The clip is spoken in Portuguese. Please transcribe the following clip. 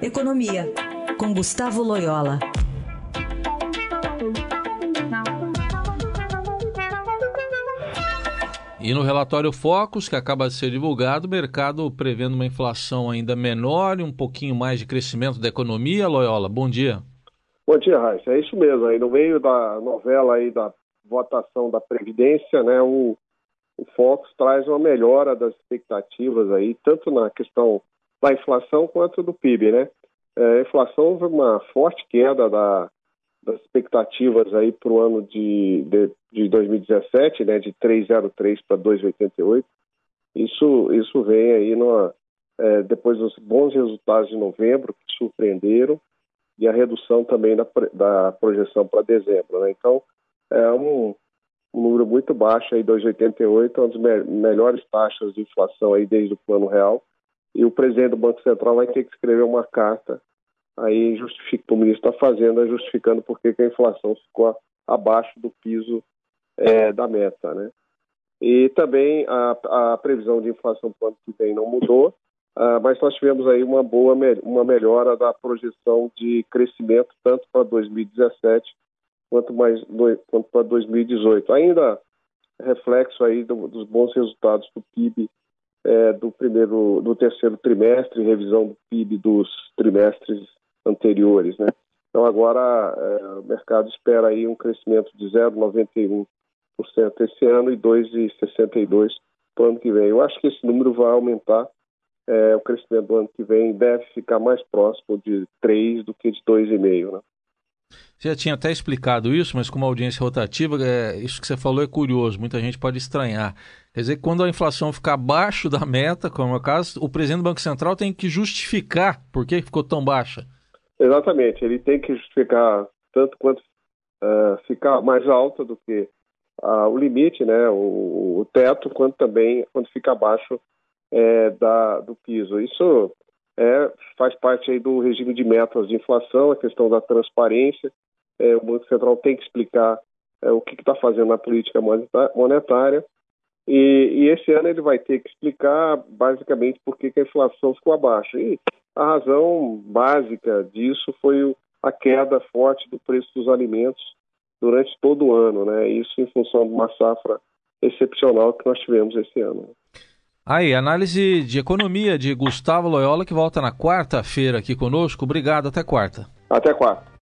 Economia, com Gustavo Loyola. E no relatório Focus, que acaba de ser divulgado, o mercado prevendo uma inflação ainda menor e um pouquinho mais de crescimento da economia. Loyola, bom dia. Bom dia, Raíssa. É isso mesmo. Aí no meio da novela aí da votação da Previdência, né, o, o Focus traz uma melhora das expectativas aí, tanto na questão da inflação quanto do PIB, né? É, a inflação houve uma forte queda da, das expectativas aí para o ano de, de, de, 2017, né, de 3,03 para 2,88. Isso, isso vem aí numa, é, depois dos bons resultados de novembro, que surpreenderam, e a redução também da, da projeção para dezembro. Né? Então, é um, um, número muito baixo, aí 2,88, uma das me melhores taxas de inflação aí desde o Plano Real, e o presidente do Banco Central vai ter que escrever uma carta aí justifica, o ministro está fazendo, é justificando porque que a inflação ficou abaixo do piso é, da meta, né? E também a, a previsão de inflação para o ano que vem não mudou, uh, mas nós tivemos aí uma boa uma melhora da projeção de crescimento tanto para 2017 quanto mais quanto para 2018. Ainda reflexo aí do, dos bons resultados do PIB é, do primeiro do terceiro trimestre, revisão do PIB dos trimestres anteriores, né? Então agora é, o mercado espera aí um crescimento de 0,91% esse ano e 2,62% para o ano que vem. Eu acho que esse número vai aumentar. É, o crescimento do ano que vem deve ficar mais próximo de 3 do que de 2,5%. Né? Você já tinha até explicado isso, mas como audiência rotativa, é, isso que você falou é curioso, muita gente pode estranhar. Quer dizer, quando a inflação ficar abaixo da meta, como é o caso, o presidente do Banco Central tem que justificar por que ficou tão baixa. Exatamente, ele tem que justificar tanto quanto uh, ficar mais alta do que uh, o limite, né, o, o, teto, quanto também quando fica abaixo é, da, do piso. Isso é, faz parte aí do regime de metas de inflação, a questão da transparência. É, o Banco Central tem que explicar é, o que está fazendo na política monetária. E, e, esse ano ele vai ter que explicar basicamente por que, que a inflação ficou abaixo. E a razão básica disso foi a queda forte do preço dos alimentos durante todo o ano, né? Isso em função de uma safra excepcional que nós tivemos esse ano. Aí, análise de economia de Gustavo Loyola, que volta na quarta-feira aqui conosco. Obrigado, até quarta. Até quarta.